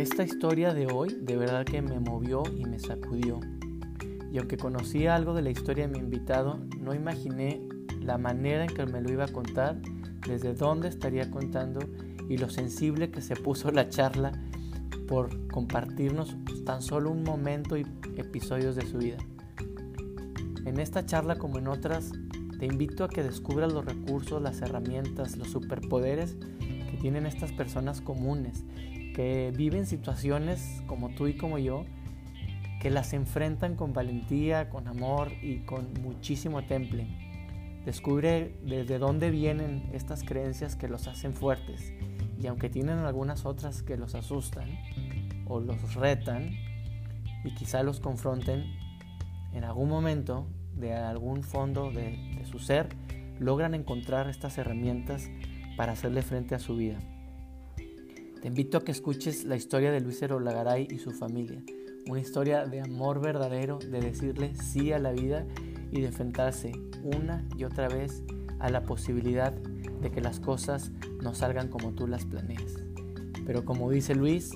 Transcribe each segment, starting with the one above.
Esta historia de hoy de verdad que me movió y me sacudió. Y aunque conocía algo de la historia de mi invitado, no imaginé la manera en que me lo iba a contar, desde dónde estaría contando y lo sensible que se puso la charla por compartirnos tan solo un momento y episodios de su vida. En esta charla como en otras, te invito a que descubras los recursos, las herramientas, los superpoderes que tienen estas personas comunes, que viven situaciones como tú y como yo, que las enfrentan con valentía, con amor y con muchísimo temple. Descubre desde dónde vienen estas creencias que los hacen fuertes y aunque tienen algunas otras que los asustan o los retan y quizá los confronten, en algún momento de algún fondo de, su ser, logran encontrar estas herramientas para hacerle frente a su vida. Te invito a que escuches la historia de Luis Lagaray y su familia, una historia de amor verdadero, de decirle sí a la vida y de enfrentarse una y otra vez a la posibilidad de que las cosas no salgan como tú las planeas. Pero como dice Luis,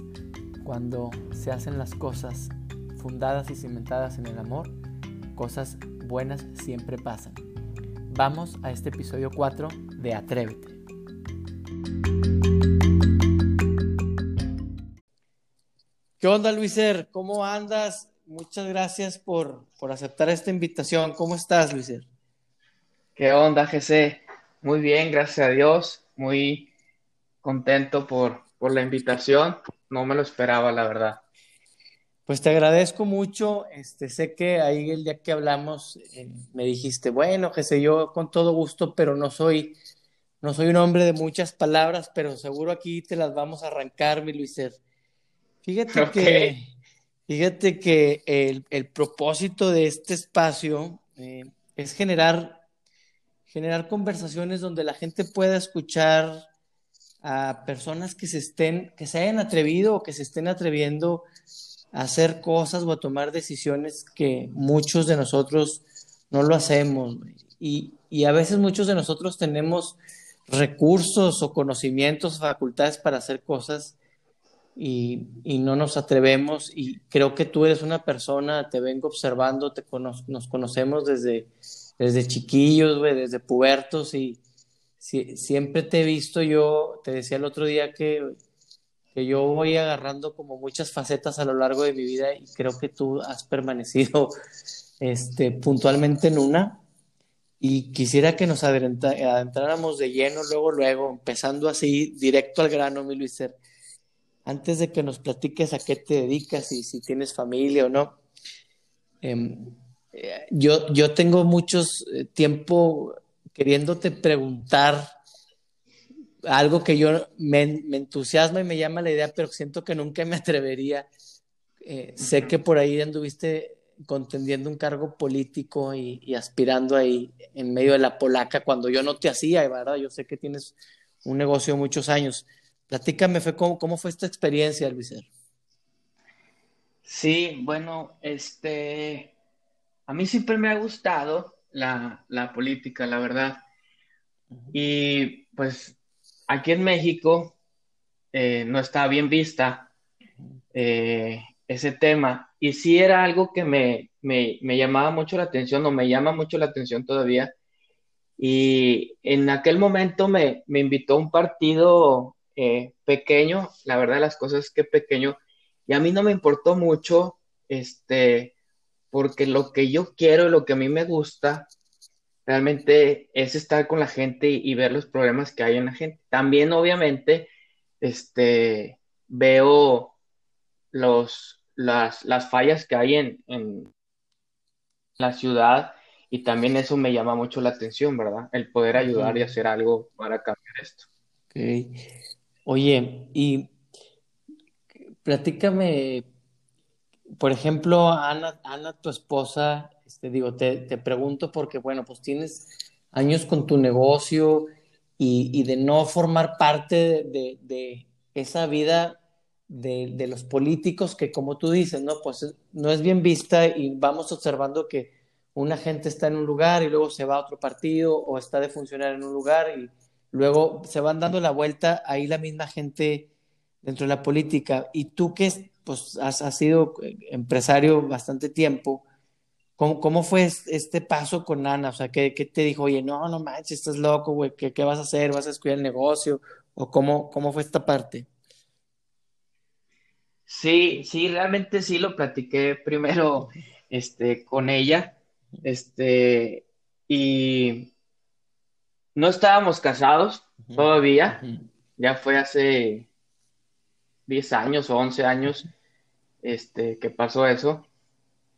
cuando se hacen las cosas fundadas y cimentadas en el amor, cosas buenas siempre pasan. Vamos a este episodio 4 de Atrévete. ¿Qué onda, Luiser? ¿Cómo andas? Muchas gracias por, por aceptar esta invitación. ¿Cómo estás, Luiser? ¿Qué onda, GC? Muy bien, gracias a Dios. Muy contento por, por la invitación. No me lo esperaba, la verdad. Pues te agradezco mucho. Este, sé que ahí el día que hablamos eh, me dijiste, bueno, que sé yo con todo gusto, pero no soy, no soy un hombre de muchas palabras, pero seguro aquí te las vamos a arrancar, mi Luiser. Fíjate que, fíjate que el, el, propósito de este espacio eh, es generar, generar conversaciones donde la gente pueda escuchar a personas que se estén, que se hayan atrevido o que se estén atreviendo hacer cosas o a tomar decisiones que muchos de nosotros no lo hacemos. Y, y a veces muchos de nosotros tenemos recursos o conocimientos, facultades para hacer cosas y, y, no nos atrevemos. Y creo que tú eres una persona, te vengo observando, te nos conocemos desde, desde chiquillos, desde pubertos y siempre te he visto yo, te decía el otro día que que yo voy agarrando como muchas facetas a lo largo de mi vida y creo que tú has permanecido este, puntualmente en una. Y quisiera que nos adentráramos de lleno, luego, luego, empezando así, directo al grano, mi Luiser. Antes de que nos platiques a qué te dedicas y si tienes familia o no. Em, eh, yo, yo tengo muchos eh, tiempo queriéndote preguntar algo que yo me, entusiasma y me llama la idea, pero siento que nunca me atrevería. Eh, sé que por ahí anduviste contendiendo un cargo político y, aspirando ahí en medio de la polaca cuando yo no te hacía, ¿verdad? Yo sé que tienes un negocio muchos años. Platícame, fue cómo, cómo fue esta experiencia, Luiser. Sí, bueno, este, a mí siempre me ha gustado la, la política, la verdad. Y pues aquí en México eh, no estaba bien vista eh, ese tema y sí era algo que me, llamaba mucho la atención o me llama mucho la atención todavía. Y en aquel momento me, invitó un partido eh, pequeño, la verdad las cosas es que pequeño, y a mí no me importó mucho, este, porque lo que yo quiero lo que a mí me gusta realmente es estar con la gente y, ver los problemas que hay en la gente. También, obviamente, este, veo los, las, las fallas que hay en, en, la ciudad y también eso me llama mucho la atención, ¿verdad? El poder ayudar y hacer algo para cambiar esto. Okay. Oye, y platícame, por ejemplo, Ana, Ana, tu esposa, este, digo, te, te, pregunto porque, bueno, pues tienes años con tu negocio y, y de no formar parte de, de esa vida de, de, los políticos que, como tú dices, ¿no? Pues no es bien vista y vamos observando que una gente está en un lugar y luego se va a otro partido o está de funcionar en un lugar y luego se van dando la vuelta, ahí la misma gente dentro de la política. Y tú que pues, has, sido empresario bastante tiempo, ¿cómo, ¿cómo, fue este paso con Ana? O sea, ¿qué, qué te dijo? Oye, no, no manches, estás loco, güey, ¿qué, ¿qué, vas a hacer? ¿Vas a descuidar el negocio? ¿O cómo, cómo fue esta parte? Sí, sí, realmente sí lo platiqué primero este, con ella. Este, y no estábamos casados todavía, ya fue hace 10 años o 11 años este, que pasó eso.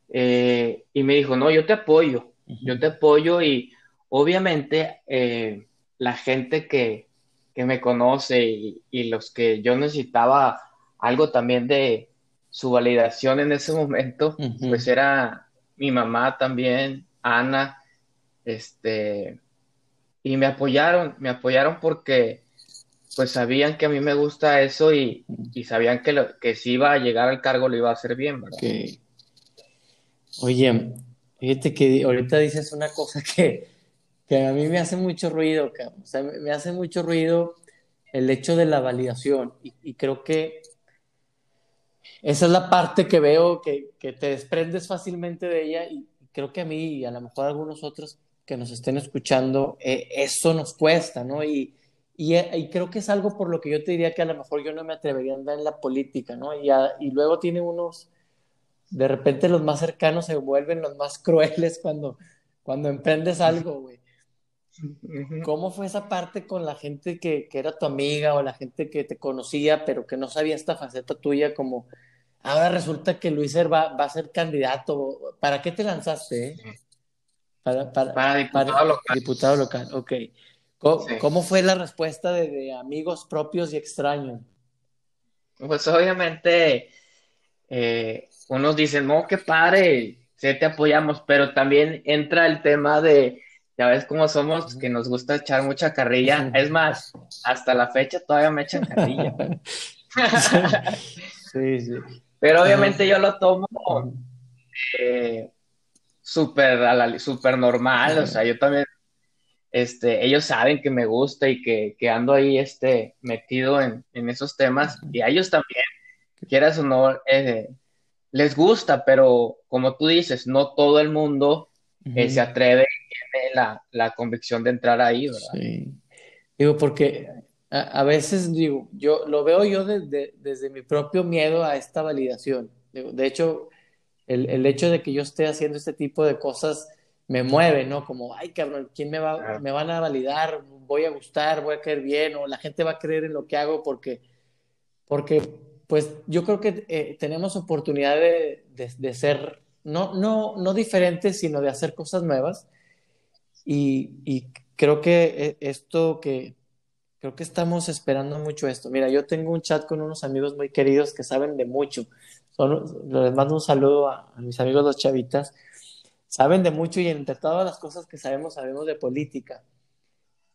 Eh, y me dijo, no, yo te apoyo, yo te apoyo y obviamente eh, la gente que, que me conoce y, y, los que yo necesitaba algo también de su validación en ese momento, pues era mi mamá también, Ana, este, y me apoyaron, me apoyaron porque pues sabían que a mí me gusta eso y, sabían que, lo, que si iba a llegar al cargo lo iba a hacer bien, ¿verdad? Oye, fíjate que ahorita dices una cosa que, a mí me hace mucho ruido, o sea, me hace mucho ruido el hecho de la validación y, creo que esa es la parte que veo que, te desprendes fácilmente de ella y creo que a mí y a lo mejor a algunos otros que nos estén escuchando, eh, eso nos cuesta, ¿no? Y, y, creo que es algo por lo que yo te diría que a lo mejor yo no me atrevería a andar en la política, ¿no? Y, y luego tiene unos, de repente los más cercanos se vuelven los más crueles cuando, cuando emprendes algo, güey. ¿Cómo fue esa parte con la gente que, que, era tu amiga o la gente que te conocía, pero que no sabía esta faceta tuya como, ahora resulta que Luiser va, va a ser candidato? ¿Para qué te lanzaste? Eh? Para, para, diputado local. Diputado local, ok. ¿Cómo, fue la respuesta de, amigos propios y extraños? Pues obviamente eh, unos dicen, no, qué padre, sí te apoyamos, pero también entra el tema de, ya ves cómo somos, que nos gusta echar mucha carrilla. Es más, hasta la fecha todavía me echan carrilla. sí, sí. Pero obviamente yo lo tomo eh, súper super normal, o sea, yo también, este, ellos saben que me gusta y que, ando ahí, este, metido en, esos temas, y a ellos también, quieras o no, eh, les gusta, pero como tú dices, no todo el mundo eh, se atreve y tiene la, convicción de entrar ahí, ¿verdad? Sí. Digo, porque a, veces, digo, yo lo veo yo desde mi propio miedo a esta validación. de hecho, el, hecho de que yo esté haciendo este tipo de cosas me mueve, ¿no? Como, ay, cabrón, ¿quién me va, me van a validar? ¿Voy a gustar? ¿Voy a caer bien? ¿O la gente va a creer en lo que hago? Porque, porque pues yo creo que eh, tenemos oportunidad de, de, ser, no, no, no diferentes, sino de hacer cosas nuevas. Y, y creo que eh, esto que, creo que estamos esperando mucho esto. Mira, yo tengo un chat con unos amigos muy queridos que saben de mucho les mando un saludo a, mis amigos los chavitas, saben de mucho y entre todas las cosas que sabemos, sabemos de política.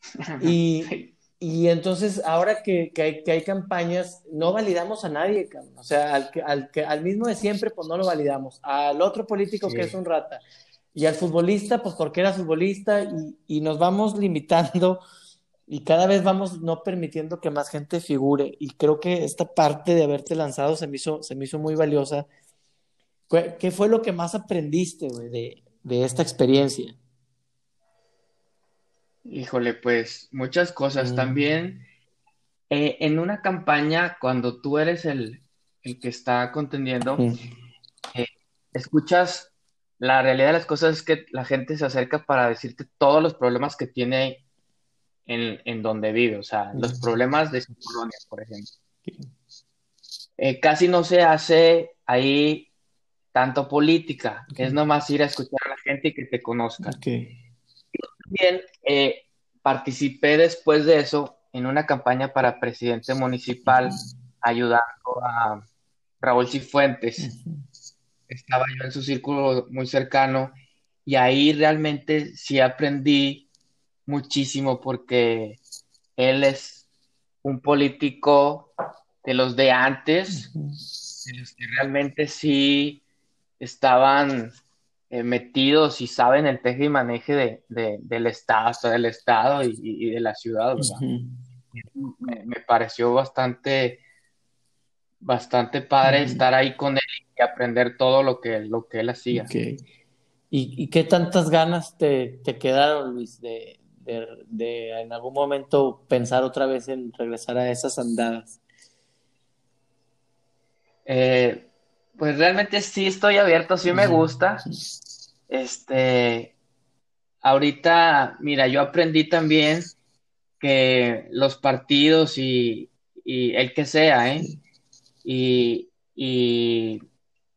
Y, y entonces, ahora que, que, hay, que, hay, campañas, no validamos a nadie, o sea, al, al, al, mismo de siempre, pues no lo validamos. Al otro político que es un rata. Y al futbolista, pues porque era futbolista, y, y nos vamos limitando y cada vez vamos no permitiendo que más gente figure y creo que esta parte de haberte lanzado se me hizo, se me hizo muy valiosa. ¿Qué fue lo que más aprendiste de, de, esta experiencia? Híjole, pues muchas cosas. Mm. También eh, en una campaña, cuando tú eres el, el que está contendiendo, eh, escuchas, la realidad de las cosas es que la gente se acerca para decirte todos los problemas que tiene en, donde vive, o sea, los problemas de su colonia, por ejemplo. Eh, casi no se hace ahí tanto política, es nomás ir a escuchar a la gente y que te conozcan. También eh, participé después de eso en una campaña para presidente municipal, ayudando a Raúl Cifuentes. Estaba yo en su círculo muy cercano y ahí realmente sí aprendí muchísimo porque él es un político de los de antes, de los que realmente sí estaban eh, metidos y saben el teje y maneje de, del Estado, del Estado y, de la ciudad. me, pareció bastante bastante padre estar ahí con él y aprender todo lo que, lo que él hacía. ¿Y, qué tantas ganas te, quedaron, Luis, de, en algún momento pensar otra vez en regresar a esas andadas? Eh, pues realmente sí estoy abierto, sí me gusta. Este, ahorita, mira, yo aprendí también que los partidos y, el que sea, ¿eh? Y,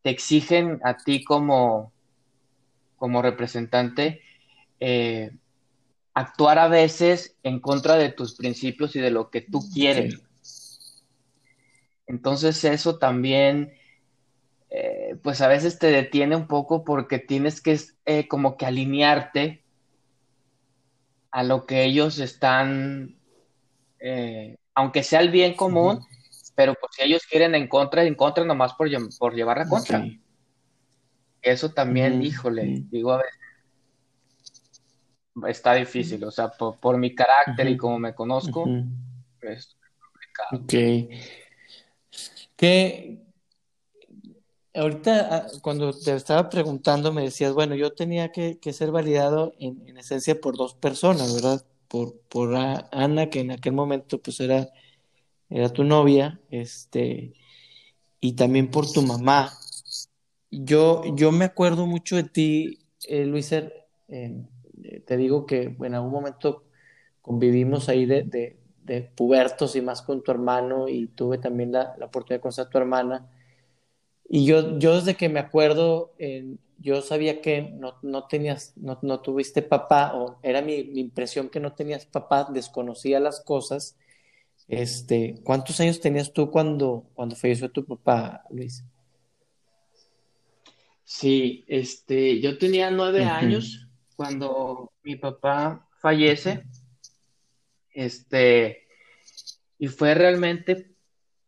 te exigen a ti como, como representante eh, actuar a veces en contra de tus principios y de lo que tú quieres. Entonces eso también, eh, pues a veces te detiene un poco porque tienes que eh, como que alinearte a lo que ellos están, eh, aunque sea el bien común, pero pues si ellos quieren en contra, en contra nomás por, por llevar la contra. Eso también, híjole, digo a veces está difícil, o sea, por, mi carácter y como me conozco, es complicado. Ok. Que ahorita ah, cuando te estaba preguntando me decías, bueno, yo tenía que, ser validado en, esencia por dos personas, ¿verdad? Por, por Ana, que en aquel momento pues era, era tu novia, este, y también por tu mamá. Yo, yo me acuerdo mucho de ti, eh, Luisa, te digo que en algún momento convivimos ahí de, de, pubertos y más con tu hermano y tuve también la, la oportunidad de conocer a tu hermana y yo, yo desde que me acuerdo, yo sabía que no, no tenías, no, no, tuviste papá, o era mi, mi, impresión que no tenías papá, desconocía las cosas. Este, ¿Cuántos años tenías tú cuando, cuando falleció tu papá, Luis? Sí, este, yo tenía nueve años cuando mi papá fallece. Este, y fue realmente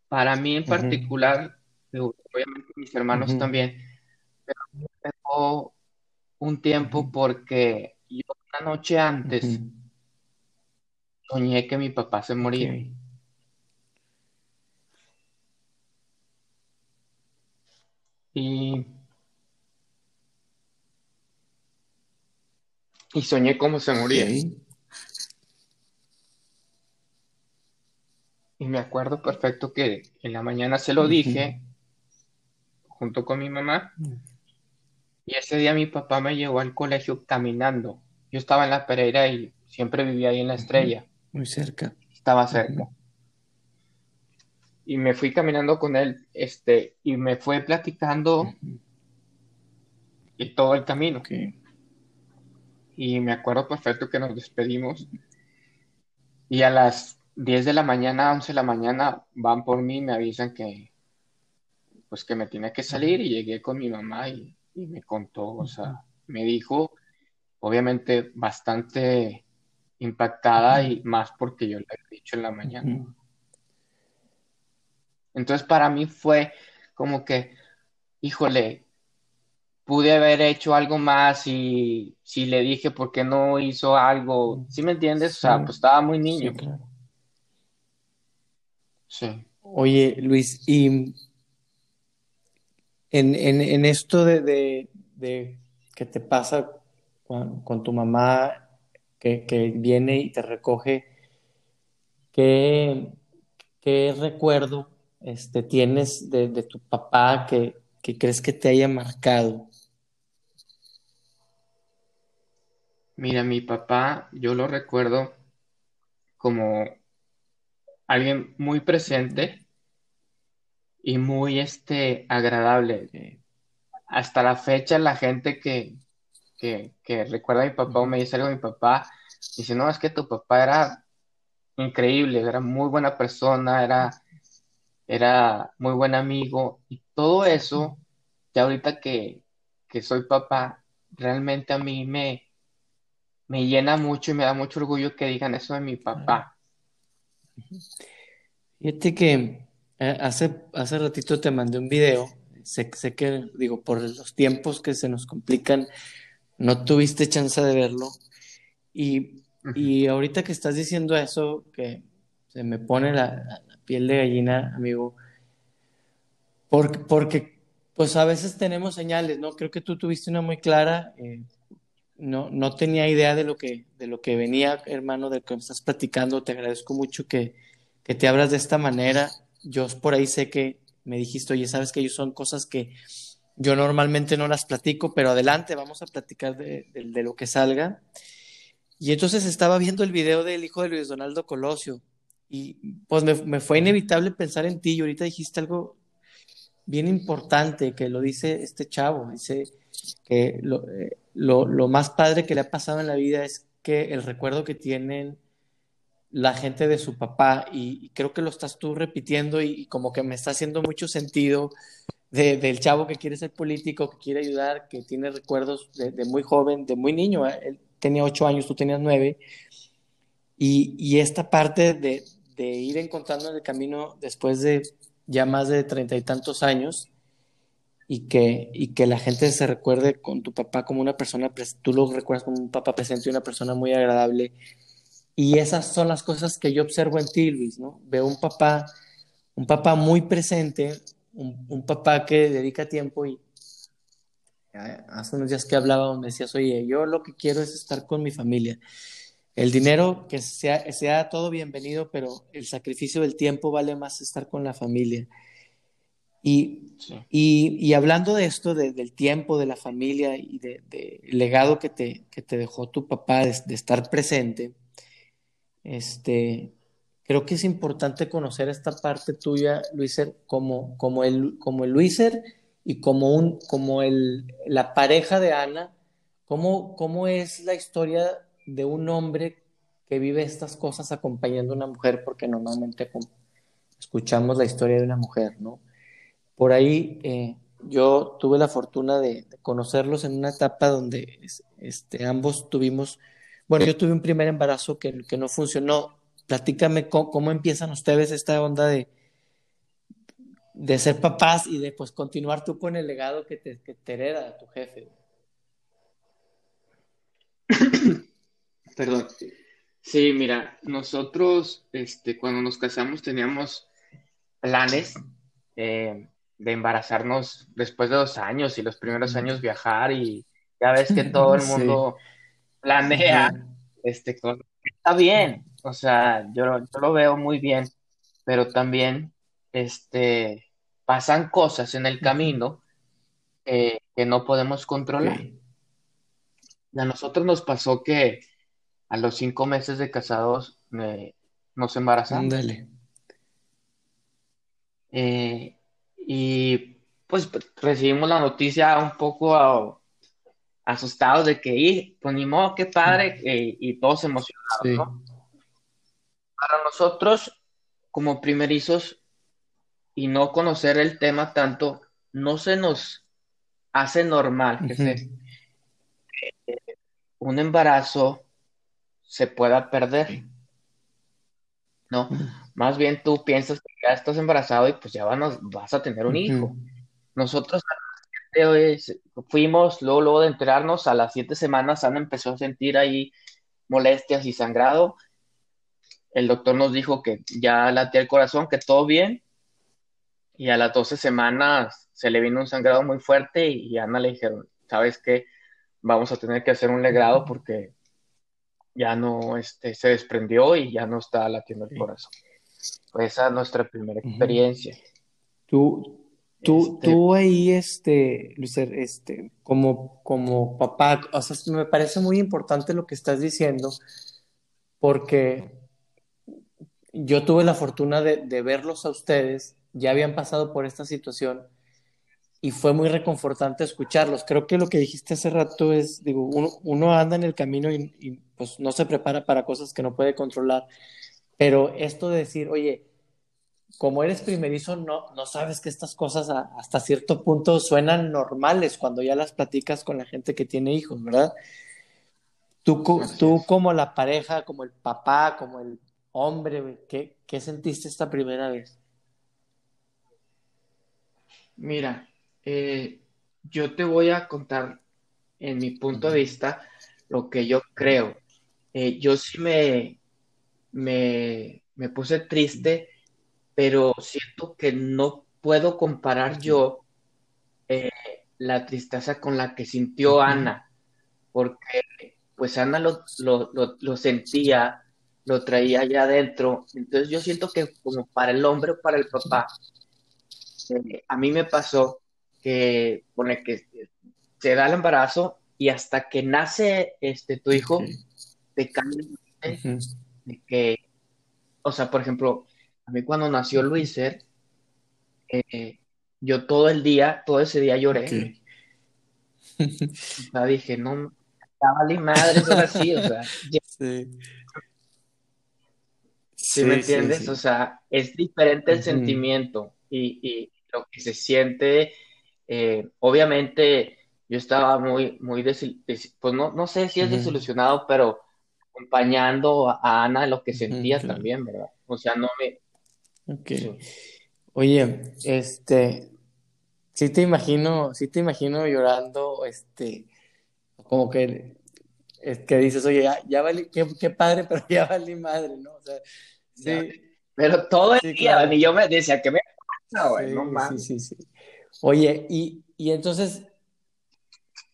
para mí en particular obviamente mis hermanos también, pero tengo un tiempo porque yo una noche antes soñé que mi papá se moría. Y, y soñé cómo se moría. Y me acuerdo perfecto que en la mañana se lo dije junto con mi mamá. Mm. Y ese día mi papá me llevó al colegio caminando. Yo estaba en la Pereira y siempre vivía ahí en la Estrella. Muy cerca. Estaba cerca. Y me fui caminando con él, este, y me fue platicando y todo el camino. Y me acuerdo perfecto que nos despedimos. Y a las 10 de la mañana, 11 de la mañana, van por mí y me avisan que, pues que me tenía que salir y llegué con mi mamá y, me contó, o sea, me dijo, obviamente bastante impactada y más porque yo le había dicho en la mañana. Entonces para mí fue como que, híjole, pude haber hecho algo más y si le dije por qué no hizo algo, ¿sí me entiendes? O sea, pues estaba muy niño. Sí. Oye, Luis, y en, esto de, que te pasa con, tu mamá que, viene y te recoge, ¿qué, recuerdo este, tienes de, tu papá que, crees que te haya marcado? Mira, mi papá, yo lo recuerdo como alguien muy presente y muy este, agradable. Hasta la fecha la gente que, recuerda a mi papá o me dice algo de mi papá, dice, no, es que tu papá era increíble, era muy buena persona, era, era muy buen amigo y todo eso, ya ahorita que, soy papá, realmente a mí me, me llena mucho y me da mucho orgullo que digan eso de mi papá. Fíjate que eh, hace, hace ratito te mandé un video. Sé, sé, que, digo, por los tiempos que se nos complican, no tuviste chance de verlo. Y, y ahorita que estás diciendo eso, que se me pone la, piel de gallina, amigo, Porque, porque, pues a veces tenemos señales, ¿no? Creo que tú tuviste una muy clara. Eh, no, no tenía idea de lo que, de lo que venía, hermano, de lo que me estás platicando. Te agradezco mucho que, que te abras de esta manera. Yo por ahí sé que me dijiste, oye, sabes que son cosas que yo normalmente no las platico, pero adelante, vamos a platicar de, de lo que salga. Y entonces estaba viendo el video del hijo de Luis Donaldo Colosio y pues me, me, fue inevitable pensar en ti y ahorita dijiste algo bien importante que lo dice este chavo, dice que lo, eh, lo, lo, más padre que le ha pasado en la vida es que el recuerdo que tienen la gente de su papá y, creo que lo estás tú repitiendo y, como que me está haciendo mucho sentido de, del chavo que quiere ser político, que quiere ayudar, que tiene recuerdos de, de muy joven, de muy niño, ¿eh? él tenía ocho años, tú tenías nueve, y, y esta parte de, de, ir encontrando en el camino después de ya más de treinta y tantos años, y que, y que la gente se recuerde con tu papá como una persona, tú lo recuerdas como un papá presente y una persona muy agradable, y esas son las cosas que yo observo en ti, Luis, ¿no? Veo un papá, un papá muy presente, un, un papá que dedica tiempo y, hace unos días que hablaba donde decías, oye, yo lo que quiero es estar con mi familia. El dinero, que sea, sea todo bienvenido, pero el sacrificio del tiempo vale más estar con la familia. Y, sí. y, y, hablando de esto, de, del tiempo, de la familia y del de legado que te, que te dejó tu papá de, de, estar presente, este, creo que es importante conocer esta parte tuya, Luiser, como, como, el, como el Luiser y como, un, como el, la pareja de Ana, ¿cómo, ¿cómo es la historia de un hombre que vive estas cosas acompañando a una mujer? Porque normalmente escuchamos la historia de una mujer, ¿no? Por ahí eh, yo tuve la fortuna de, conocerlos en una etapa donde este, ambos tuvimos, bueno, yo tuve un primer embarazo que, no funcionó. Platícame cómo, empiezan ustedes esta onda de, de ser papás y de pues continuar tú con el legado que te, que hereda tu jefe. Perdón. Sí, mira, nosotros este, cuando nos casamos teníamos planes eh, de embarazarnos después de dos años y los primeros años viajar y ya ves que todo el mundo sí. planea, este, con... está bien, o sea, yo, yo lo veo muy bien, pero también, este, pasan cosas en el camino eh, que no podemos controlar. A nosotros nos pasó que a los cinco meses de casados eh, nos embarazamos. Dale. Eh, y pues recibimos la noticia un poco asustados de que, pues ni modo, qué padre, y todos emocionados, sí. ¿no? Para nosotros, como primerizos, y no conocer el tema tanto, no se nos hace normal que uh -huh. se, eh, un embarazo se pueda perder. No, más bien tú piensas que ya estás embarazado y pues ya van a, vas a tener un uh -huh. hijo. Nosotros fuimos, luego, luego de enterarnos, a las siete semanas Ana empezó a sentir ahí molestias y sangrado. El doctor nos dijo que ya latía el corazón, que todo bien, y a las 12 semanas se le vino un sangrado muy fuerte y a Ana le dijeron, ¿sabes qué? Vamos a tener que hacer un legrado porque ya no este, se desprendió y ya no está latiendo el corazón. Pues esa es nuestra primera experiencia. Tú, tú, este... tú ahí, este, Lucer, este, como, como papá, o sea, me parece muy importante lo que estás diciendo porque yo tuve la fortuna de, de verlos a ustedes ya habían pasado por esta situación y fue muy reconfortante escucharlos. Creo que lo que dijiste hace rato es, digo, uno, uno anda en el camino y, y, pues no se prepara para cosas que no puede controlar, pero esto de decir, oye, como eres primerizo, no, no sabes que estas cosas a, hasta cierto punto suenan normales cuando ya las platicas con la gente que tiene hijos, ¿verdad? Tú, tú como la pareja, como el papá, como el hombre, ¿qué, qué sentiste esta primera vez? Mira, eh, yo te voy a contar en mi punto de vista lo que yo creo. Eh, yo sí me, me, me, puse triste, pero siento que no puedo comparar yo eh, la tristeza con la que sintió Ana, porque pues Ana lo, lo, sentía, lo traía allá adentro. Entonces yo siento que como para el hombre o para el papá, eh, a mí me pasó que, pone que se da el embarazo y hasta que nace este tu hijo, te cambia de que, o sea, por ejemplo, a mí cuando nació Luiser, eh, yo todo el día, todo ese día lloré. O sea, dije, no, estaba ni madre, eso así, o sea. Sí. ¿Sí, me entiendes? O sea, es diferente el sentimiento y, lo que se siente, eh, obviamente yo estaba muy, muy, pues no, no sé si es desilusionado, pero acompañando a Ana en lo que sentía también, ¿verdad? O sea, no me... Ok. Oye, este, sí te imagino, sí te imagino llorando, este, como que, es que dices, oye, ya, ya valí, qué, padre, pero ya valí madre, ¿no? O sea, sí. Pero todo el día, y yo me decía, que me pasa, güey? no mames. Sí, sí, sí. Oye, y, y entonces,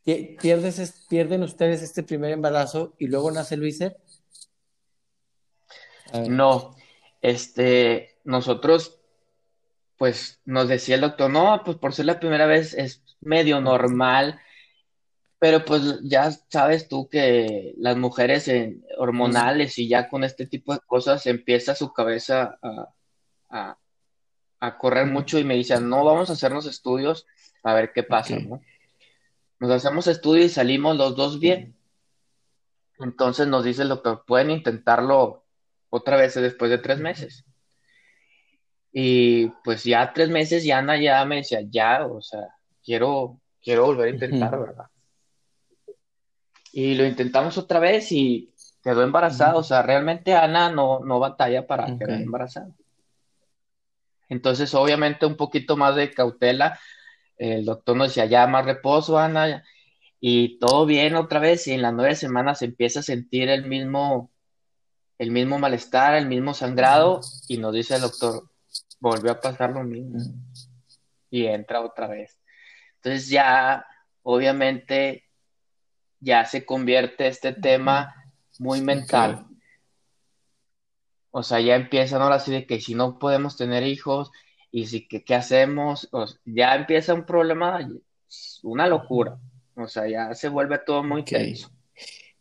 pierdes, pierden ustedes este primer embarazo y luego nace Luiser. No, este, nosotros, pues nos decía el doctor, no, pues por ser la primera vez es medio normal, pero pues ya sabes tú que las mujeres hormonales y ya con este tipo de cosas empieza su cabeza a, correr mucho y me dicen, no, vamos a hacernos estudios a ver qué pasa, ¿no? Nos hacemos estudios y salimos los dos bien. Entonces nos dice el doctor, pueden intentarlo otra vez después de tres meses. Y pues ya tres meses ya Ana ya me decía, ya, o sea, quiero, quiero volver a intentar, ¿verdad? Y lo intentamos otra vez y quedó embarazada. O sea, realmente Ana no, no batalla para quedar embarazada. Entonces, obviamente, un poquito más de cautela. El doctor nos decía, ya más reposo, Ana, y todo bien otra vez, y en las nueve semanas empieza a sentir el mismo, el mismo malestar, el mismo sangrado, y nos dice el doctor, volvió a pasar lo mismo, y entra otra vez. Entonces ya, obviamente, ya se convierte este tema muy mental. O sea, ya empiezan ahora sí de que si no podemos tener hijos, y si, ¿qué, qué hacemos? ya empieza un problema, una locura. O sea, ya se vuelve todo muy tenso.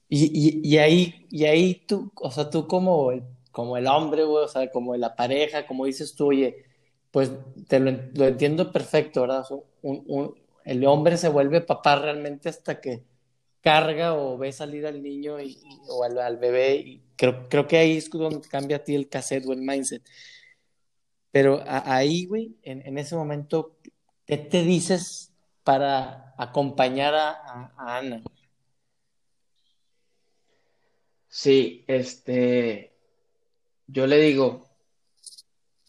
Y, y, ahí, y ahí tú, o sea, tú como el, como el hombre, güey, o sea, como la pareja, como dices tú, oye, pues te lo, entiendo perfecto, ¿verdad? el hombre se vuelve papá realmente hasta que carga o ve salir al niño y, o al, bebé. Y creo, creo que ahí es donde cambia a ti el cassette o el mindset. Pero ahí, güey, en, ese momento, ¿qué te dices para acompañar a, Ana? Sí, este, yo le digo,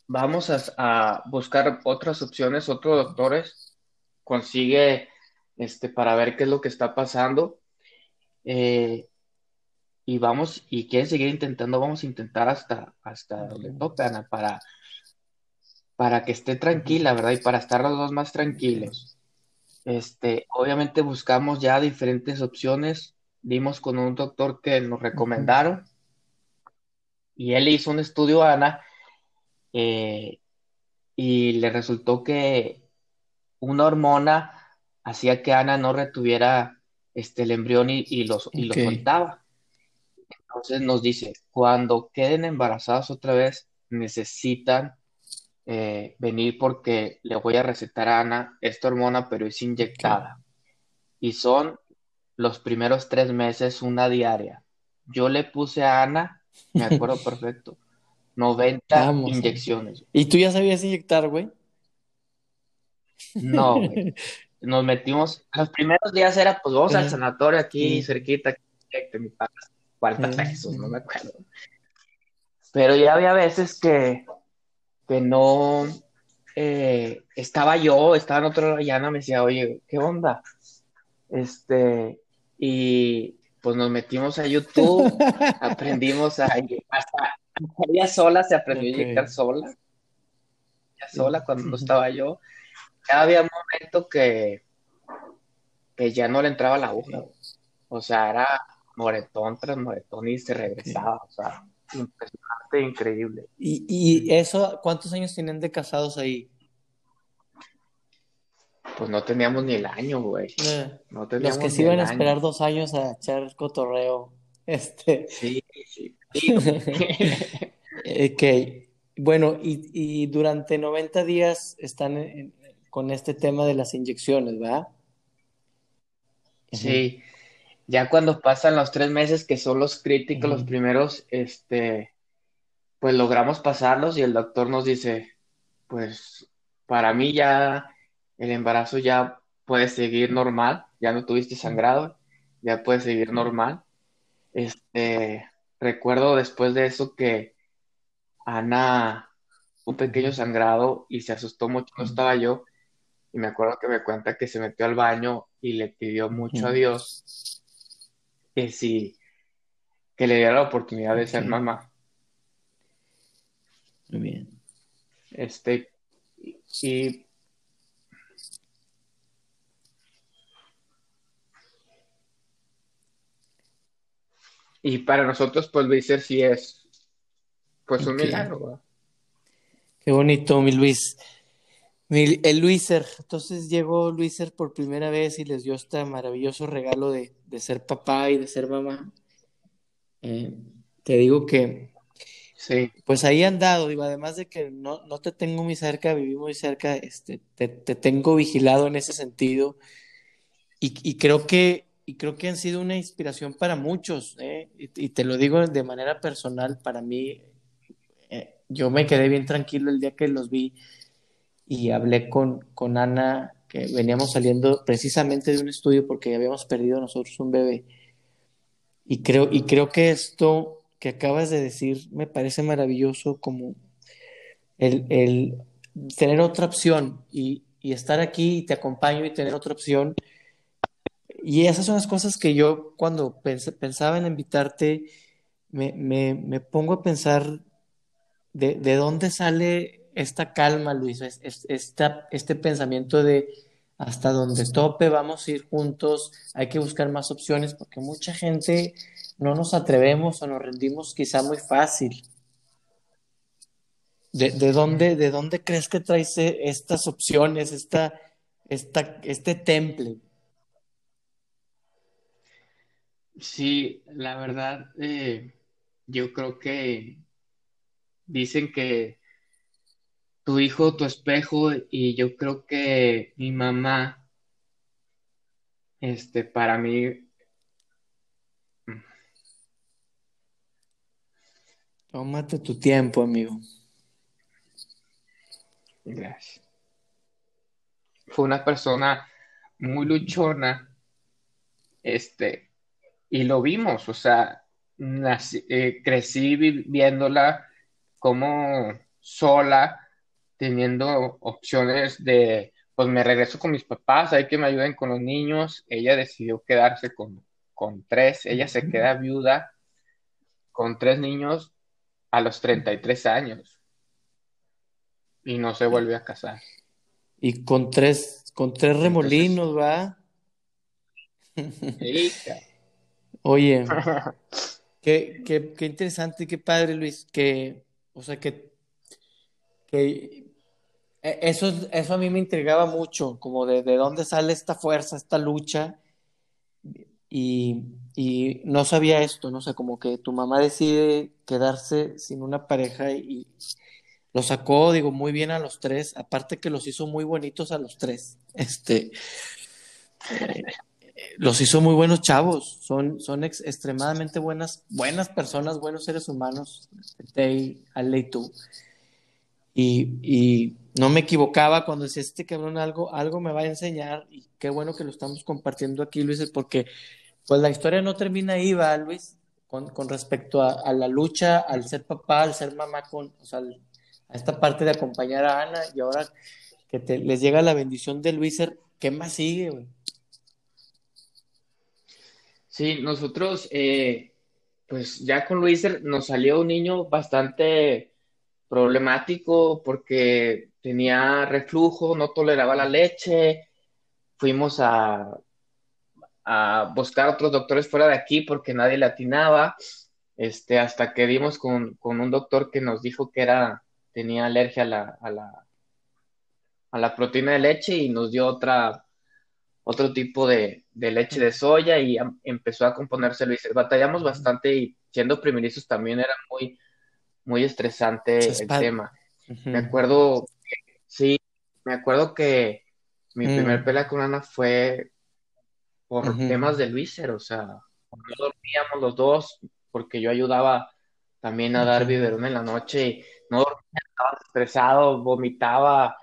vamos a, buscar otras opciones, otros doctores, consigue, este, para ver qué es lo que está pasando. Eh, y vamos, y quieren seguir intentando, vamos a intentar hasta, hasta donde tope, Ana, para para que esté tranquila, ¿verdad? Y para estar los dos más tranquilos. Este, obviamente buscamos ya diferentes opciones. Dimos con un doctor que nos recomendaron y él hizo un estudio a Ana eh, y le resultó que una hormona hacía que Ana no retuviera este, el embrión y, y, lo soltaba. Entonces nos dice, cuando queden embarazados otra vez, necesitan eh, venir porque le voy a recetar a Ana esta hormona, pero es inyectada. Y son los primeros tres meses una diaria. Yo le puse a Ana, me acuerdo perfecto, 90 inyecciones. ¿Y tú ya sabías inyectar, güey? No, Nos metimos, los primeros días era, pues vamos al sanatorio aquí cerquita, de mi padre, 40 pesos, no me acuerdo. Pero ya había veces que que no eh, estaba yo, estaba en otro Ana me decía, oye, ¿qué onda? Este, y pues nos metimos a YouTube, aprendimos a hasta ella sola se aprendió a inyectar sola. sola cuando no estaba yo. Ya había que, que ya no le entraba la aguja. O sea, era moretón tras moretón y se regresaba. O sea, impresionante, increíble. ¿Y, ¿Y eso, cuántos años tienen de casados ahí? Pues no teníamos ni el año, güey. Eh, los que se iban a esperar dos años a echar cotorreo. Este. Sí, sí. ok. Bueno, y, y, durante 90 días están con este tema de las inyecciones, ¿verdad? Sí. Ya cuando pasan los tres meses, que son los críticos, los primeros, este, pues logramos pasarlos y el doctor nos dice, pues para mí ya el embarazo ya puede seguir normal, ya no tuviste sangrado, ya puede seguir normal. Este, recuerdo después de eso que Ana, un pequeño sangrado y se asustó mucho, no estaba yo, y me acuerdo que me cuenta que se metió al baño y le pidió mucho a Dios que sí, que le diera la oportunidad de ser mamá. Muy bien. Este, y Y para nosotros, pues Luiser sí es, pues un milagro. Qué bonito, mi Luis. El Luiser, entonces llegó Luiser por primera vez y les dio este maravilloso regalo de, ser papá y de ser mamá. Eh, te digo que, sí. pues ahí han dado, digo, además de que no, no te tengo muy cerca, viví muy cerca, este, te, tengo vigilado en ese sentido. y creo que y creo que han sido una inspiración para muchos, ¿eh? y, te lo digo de manera personal, para mí, eh, yo me quedé bien tranquilo el día que los vi y hablé con, con Ana, que veníamos saliendo precisamente de un estudio porque habíamos perdido nosotros un bebé. Y creo, y creo que esto que acabas de decir me parece maravilloso como el, el tener otra opción y, y estar aquí y te acompaño y tener otra opción y esas son las cosas que yo cuando pensaba en invitarte, me, pongo a pensar de, dónde sale esta calma, Luis, este pensamiento de hasta donde tope vamos a ir juntos, hay que buscar más opciones, porque mucha gente no nos atrevemos o nos rendimos quizá muy fácil. ¿De, dónde, de dónde crees que traes estas opciones, esta, esta, este temple? Sí, la verdad, eh, yo creo que dicen que tu hijo, tu espejo, y yo creo que mi mamá, este, para mí, Tómate tu tiempo, amigo. Gracias. Fue una persona muy luchona, este, y lo vimos, o sea, eh, crecí viéndola como sola, teniendo opciones de, pues me regreso con mis papás, hay que me ayuden con los niños. Ella decidió quedarse con, con tres, ella se queda viuda con tres niños a los 33 años y no se vuelve a casar. Y con tres, con tres remolinos, ¿va? Oye, qué, qué, qué, interesante, qué padre, Luis, que, o sea, que, que eso, eso a mí me intrigaba mucho, como de, de dónde sale esta fuerza, esta lucha, y, y, no sabía esto, ¿no? O sea, como que tu mamá decide quedarse sin una pareja y, lo sacó, digo, muy bien a los tres, aparte que los hizo muy bonitos a los tres, este... Eh, los hizo muy buenos chavos, son, son extremadamente buenas, buenas personas, buenos seres humanos, Tay, Ale y tú. Y, no me equivocaba cuando decía, este cabrón algo, algo me va a enseñar, y qué bueno que lo estamos compartiendo aquí, Luis, porque pues la historia no termina ahí, va, Luis, con, con respecto a, la lucha, al ser papá, al ser mamá, con, o sea, a esta parte de acompañar a Ana, y ahora que te, les llega la bendición de Luis, ¿qué más sigue, güey? Sí, nosotros, eh, pues ya con Luis nos salió un niño bastante, problemático porque tenía reflujo, no toleraba la leche. Fuimos a, a buscar otros doctores fuera de aquí porque nadie le atinaba. Este, hasta que dimos con, un doctor que nos dijo que era, tenía alergia a la, a la, a la proteína de leche y nos dio otra, otro tipo de, leche de soya y empezó a componerse Luis. Batallamos bastante y siendo primerizos también era muy, muy estresante el tema. Me acuerdo, sí, me acuerdo que mi primer mm. pelea con Ana fue por temas de Luiser, o sea, no dormíamos los dos porque yo ayudaba también a dar biberón en la noche y no dormía, estaba estresado, vomitaba.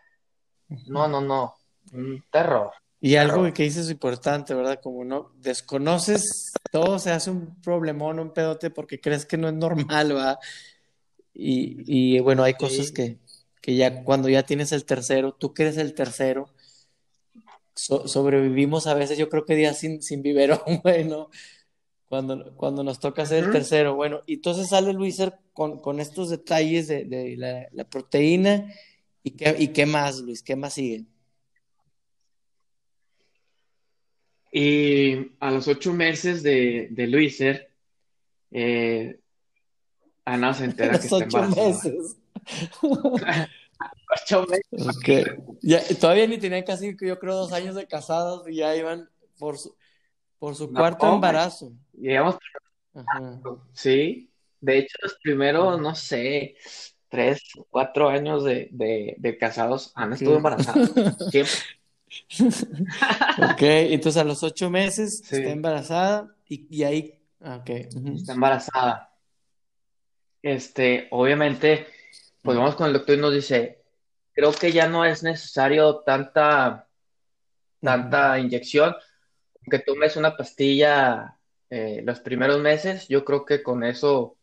No, no, no, un terror. Y algo que dices es importante, ¿verdad? Como no desconoces, todo se hace un problemón, un pedote porque crees que no es normal, ¿verdad? Y, y bueno, hay cosas que, que ya cuando ya tienes el tercero, tú que eres el tercero, sobrevivimos a veces, yo creo que días sin, sin biberón, bueno, cuando, cuando nos toca hacer el tercero, bueno, y entonces sale Luiser con, con estos detalles de, de la, la, proteína, ¿y qué, ¿y qué más, Luis? ¿Qué más sigue? Y a los ocho meses de, de Luiser, eh, Ana se entera que está embarazada. Meses. ocho meses. Okay. Ya, todavía ni tenían casi, yo creo, dos años de casados y ya iban por su, por su cuarto embarazo. Llegamos. Sí, de hecho, los primeros, no sé, tres, cuatro años de, de, casados, Ana estuvo embarazada. Siempre. ok, entonces a los ocho meses está embarazada y, y ahí. Ah, okay. Está embarazada. Este, obviamente, pues vamos con el doctor y nos dice, creo que ya no es necesario tanta, tanta inyección, que tomes una pastilla eh, los primeros meses, yo creo que con eso,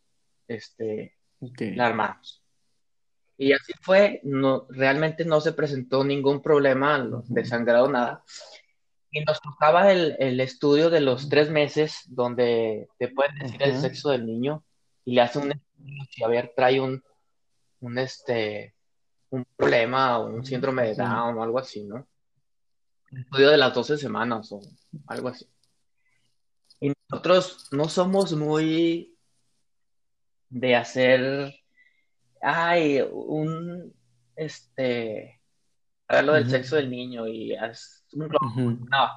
este, la armamos. Y así fue, no, realmente no se presentó ningún problema, no, desangrado nada. Y nos tocaba el, el, estudio de los tres meses, donde te pueden decir el sexo del niño y le hace un si a ver trae un, un este un problema o un síndrome de Down o algo así, ¿no? Un estudio de las 12 semanas o algo así. Y nosotros no somos muy de hacer, ay, un, este, lo del sexo del niño y es un no.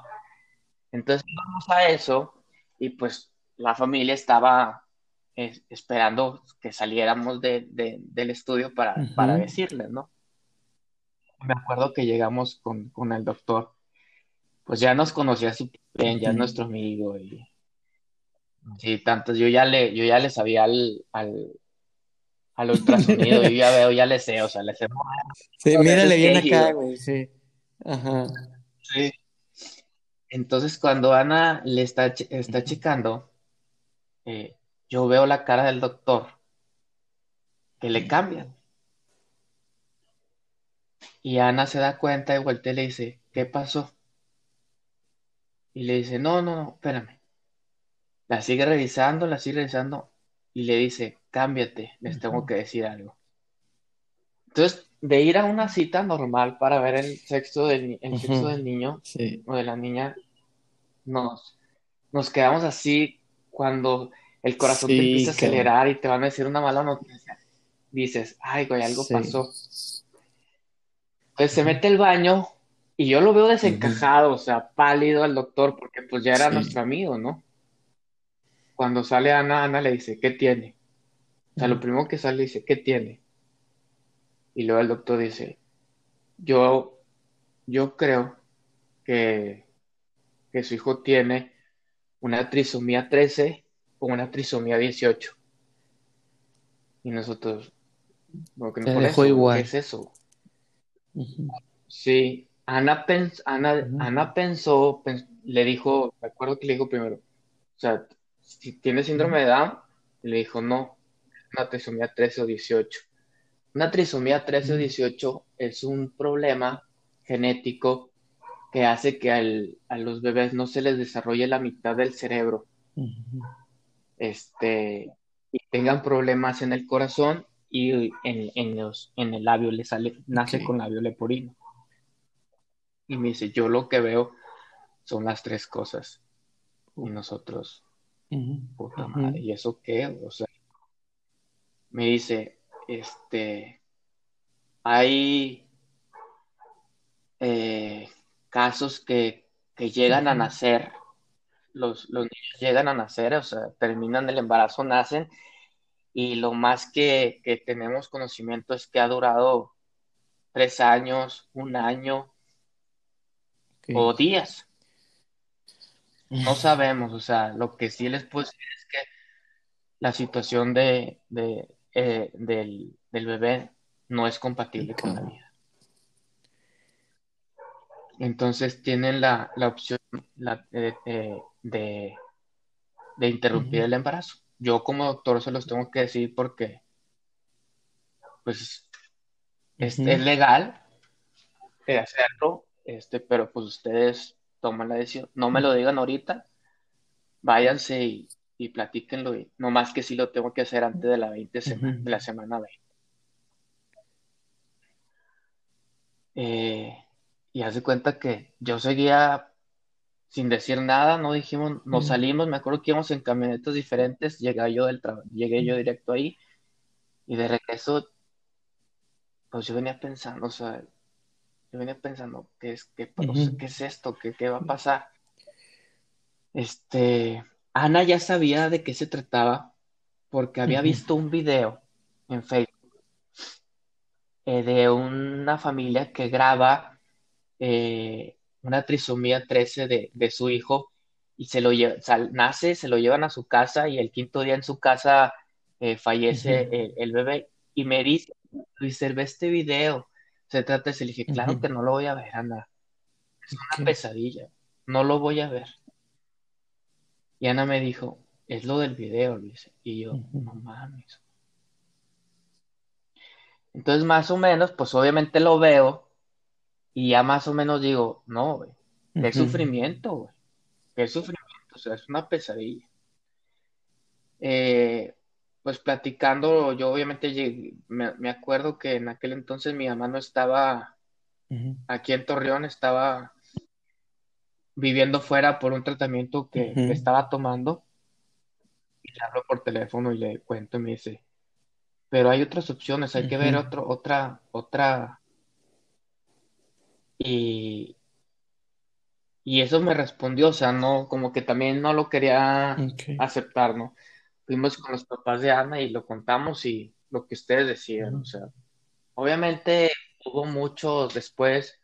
Entonces vamos a eso y pues la familia estaba esperando que saliéramos de, del estudio para, para decirles, ¿no? Me acuerdo que llegamos con, con el doctor, pues ya nos conocía súper bien, ya es nuestro amigo y sí, tanto, yo ya le, yo ya le sabía al, al, al ultrasonido, yo ya veo, ya le sé, o sea, le sé. Sí, mírale bien acá, güey, sí. Ajá. Sí. Entonces, cuando Ana le está, está checando, eh, yo veo la cara del doctor que le cambian. Y Ana se da cuenta y vuelta y le dice, ¿qué pasó? Y le dice, no, no, no, espérame. La sigue revisando, la sigue revisando y le dice, cámbiate, les tengo que decir algo. Entonces, de ir a una cita normal para ver el sexo del, el sexo del niño o de la niña, nos, nos quedamos así cuando el corazón te empieza a acelerar y te van a decir una mala noticia. Dices, ay, güey, algo pasó. Pues se mete el baño y yo lo veo desencajado, o sea, pálido al doctor, porque pues ya era nuestro amigo, ¿no? Cuando sale Ana, Ana le dice, ¿qué tiene? O sea, lo primero que sale dice, ¿qué tiene? Y luego el doctor dice, yo, yo creo que, que su hijo tiene una trisomía 13 con una trisomía 18. Y nosotros, no eso, igual. ¿qué es eso? Sí, Ana, Ana, pensó, le dijo, me acuerdo que le dijo primero, o sea, si tiene síndrome de Down, le dijo no, una trisomía 13 o 18. Una trisomía 13 o 18 es un problema genético que hace que a los bebés no se les desarrolle la mitad del cerebro este, y tengan problemas en el corazón y en, los, en el labio le sale, nace con labio leporino. Y me dice, yo lo que veo son las tres cosas. Y nosotros, puta madre, ¿y eso qué? O sea, me dice, este, hay eh, casos que, llegan a nacer, los, los niños llegan a nacer, o sea, terminan el embarazo, nacen y lo más que, tenemos conocimiento es que ha durado tres años, un año o días. No sabemos, o sea, lo que sí les puedo decir es que la situación de, eh, del, bebé no es compatible con la vida. Entonces tienen la, opción eh, eh, de, de, interrumpir el embarazo yo como doctor se los tengo que decir porque, pues, es, legal hacerlo, este, pero pues ustedes toman la decisión. No me lo digan ahorita, váyanse y, y platíquenlo, y, no más que si lo tengo que hacer antes de la 20 semana, de la semana 20. Eh, y hace cuenta que yo seguía sin decir nada, no dijimos, nos salimos, me acuerdo que íbamos en camionetas diferentes, llegué yo del llegué yo directo ahí, y de regreso, pues yo venía pensando, o sea, yo venía pensando, ¿qué es, qué, ¿qué es esto? ¿Qué, ¿Qué va a pasar? Este, Ana ya sabía de qué se trataba, porque había visto un video en Facebook eh, de una familia que graba eh, una trisomía 13 de, su hijo y se lo lleva, nace, se lo llevan a su casa y el quinto día en su casa eh, fallece el, bebé y me dice, Luis, ve este video, se trata de eso, le dije, claro que no lo voy a ver, Ana, es una pesadilla, no lo voy a ver. Y Ana me dijo, es lo del video, Luis, y yo, no mames. Entonces, más o menos, pues obviamente lo veo y ya más o menos digo, no, güey, qué sufrimiento, güey, qué sufrimiento, o sea, es una pesadilla. Eh, pues platicando, yo obviamente me, acuerdo que en aquel entonces mi mamá no estaba aquí en Torreón, estaba viviendo fuera por un tratamiento que, estaba tomando. Y le hablo por teléfono y le cuento y me dice, pero hay otras opciones, hay que ver otro, otra, otra, y, y eso me respondió, o sea, no, como que también no lo quería aceptar, ¿no? Fuimos con los papás de Ana y lo contamos y lo que ustedes decían, o sea, obviamente hubo muchos después,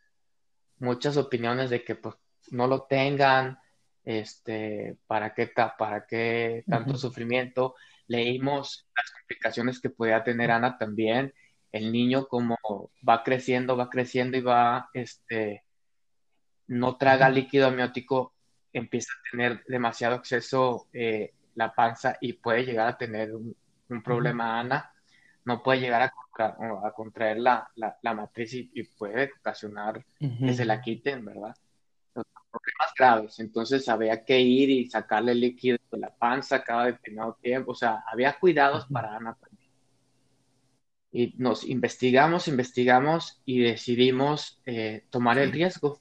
muchas opiniones de que pues no lo tengan, este, para qué, para qué tanto sufrimiento. Leímos las complicaciones que podía tener Ana también el niño como va creciendo, va creciendo y va, este, no traga líquido amniótico, empieza a tener demasiado exceso eh, la panza y puede llegar a tener un, problema Ana, no puede llegar a, contraer la, matriz y, puede ocasionar que se la quiten, ¿verdad? Los problemas graves, entonces había que ir y sacarle líquido de la panza cada determinado tiempo, o sea, había cuidados para Ana también. Y nos investigamos, investigamos y decidimos eh, tomar el riesgo.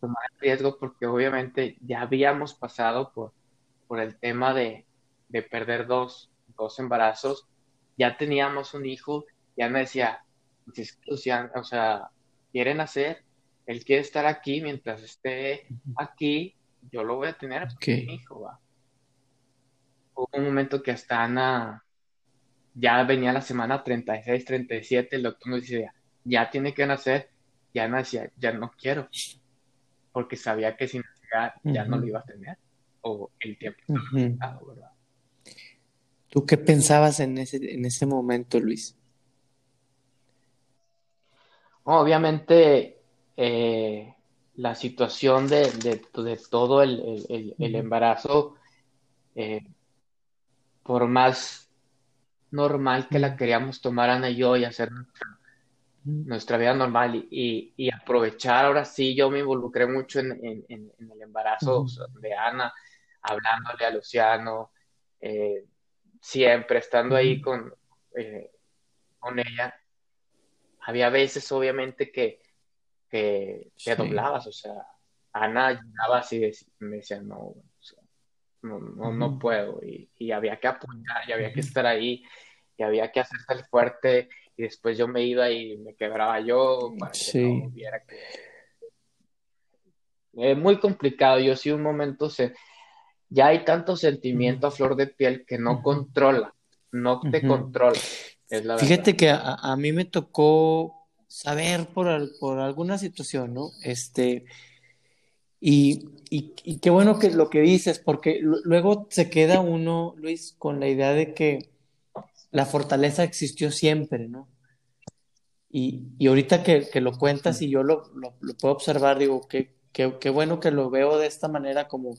Tomar el riesgo porque obviamente ya habíamos pasado por, por el tema de, perder dos, embarazos. Ya teníamos un hijo, ya me decía, o sea, quieren hacer, él quiere estar aquí mientras esté aquí, yo lo voy a tener mi hijo, va. Hubo un momento que hasta Ana ya venía la semana 36, 37, el doctor nos decía, ya tiene que nacer, ya nacía, ya no quiero, porque sabía que si nacía ya no lo iba a tener, o el tiempo ¿verdad? ¿Tú qué pensabas en ese, en ese momento, Luis? Obviamente, eh, la situación de, todo el, embarazo, eh, por más normal que la queríamos tomar Ana y yo y hacer nuestra, vida normal y, aprovechar. Ahora sí, yo me involucré mucho en, el embarazo de Ana, hablándole a Luciano, eh, siempre estando ahí con, eh, con ella, había veces obviamente que, que te doblabas, o sea, Ana llegaba así y me decía, no, no, no, puedo, y, había que apoyar, y había que estar ahí, y había que hacerse el fuerte, y después yo me iba y me quebraba yo para que no hubiera que... Es muy complicado, yo sí un momento se... Ya hay tanto sentimiento a flor de piel que no controla, no te controla. Fíjate que a, mí me tocó saber por, por alguna situación, ¿no? Este, y, y, qué bueno que lo que dices, porque luego se queda uno, Luis, con la idea de que la fortaleza existió siempre, ¿no? Y, y ahorita que, que, lo cuentas y yo lo, lo, puedo observar, digo, qué, qué, bueno que lo veo de esta manera, como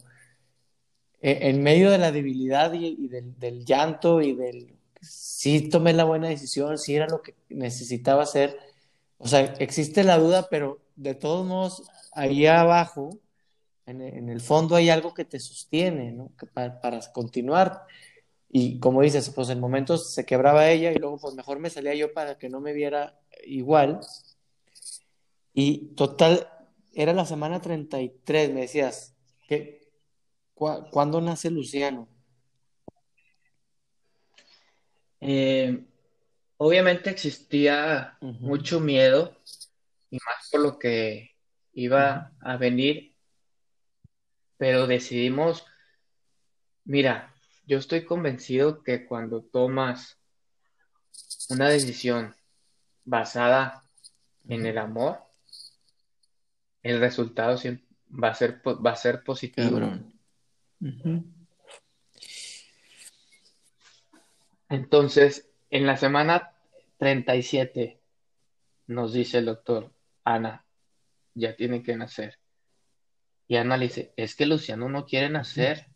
e, en medio de la debilidad y, y del, del, llanto y del, sí tomé la buena decisión, sí era lo que necesitaba hacer. O sea, existe la duda, pero de todos modos, ahí abajo, en, el fondo hay algo que te sostiene, ¿no? Que para, para, continuar. Y como dices, pues en momentos se quebraba ella y luego pues mejor me salía yo para que no me viera igual. Y total, era la semana 33, me decías, ¿qué, ¿cuándo nace Luciano? Eh, obviamente existía mucho miedo y más por lo que iba a venir, pero decidimos, mira, yo estoy convencido que cuando tomas una decisión basada en el amor, el resultado va a ser, va a ser positivo. Entonces, en la semana 37 nos dice el doctor, Ana, ya tiene que nacer. Y Ana le dice, es que Luciano no quiere nacer.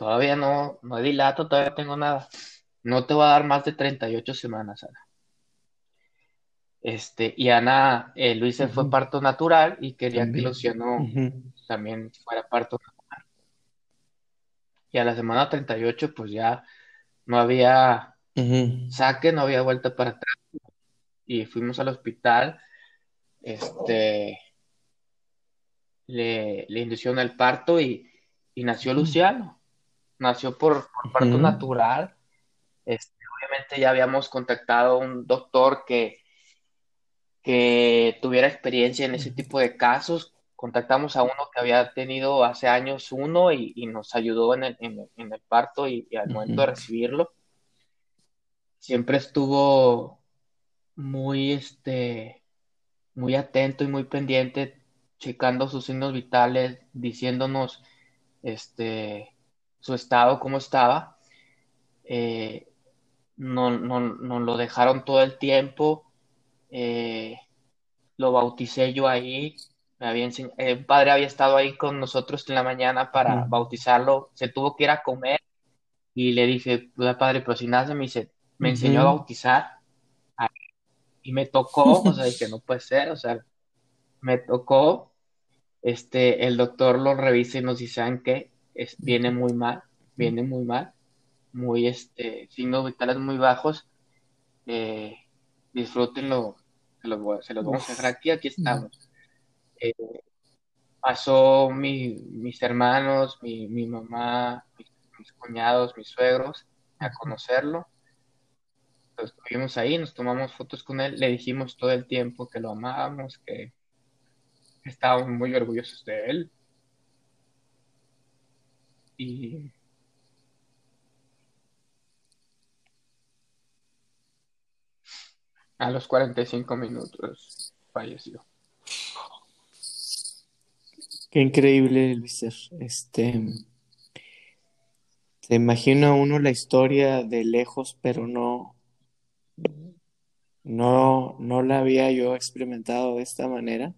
Todavía no, no dilato, todavía tengo nada. No te va a dar más de 38 semanas, Ana. Este, y Ana, eh, Luis se fue parto natural y quería que Luciano también fuera parto natural. Y a la semana 38, pues ya no había saque, no había vuelta para atrás. Y fuimos al hospital, este, le, le inducieron el parto y, nació Luciano. Nació por, parto natural. Este, obviamente ya habíamos contactado a un doctor que, que tuviera experiencia en ese tipo de casos. Contactamos a uno que había tenido hace años uno y, nos ayudó en el, en, el parto y, al momento de recibirlo. Siempre estuvo muy, este, muy atento y muy pendiente checando sus signos vitales, diciéndonos este, su estado, cómo estaba. Eh, no, no, lo dejaron todo el tiempo. Eh, lo bauticé yo ahí. Me había el padre había estado ahí con nosotros en la mañana para bautizarlo. Se tuvo que ir a comer y le dije, padre, pero si nace, me dice, me enseñó a bautizar. Y me tocó, o sea, dije, no puede ser, o sea, me tocó este, el doctor lo revisa y nos dice, ¿saben qué? Es, viene muy mal, viene muy mal, muy, este, signos vitales muy bajos, eh, disfrútenlo, se los, se los vamos a dejar aquí, aquí estamos. Eh, pasó mis hermanos, mi, mi mamá, mis, cuñados, mis suegros, a conocerlo. Entonces, estuvimos ahí, nos tomamos fotos con él, le dijimos todo el tiempo que lo amábamos, que estábamos muy orgullosos de él. Y a los 45 minutos falleció. Qué increíble, Luis. Este, se imagina uno la historia de lejos, pero no, no, no la había yo experimentado de esta manera.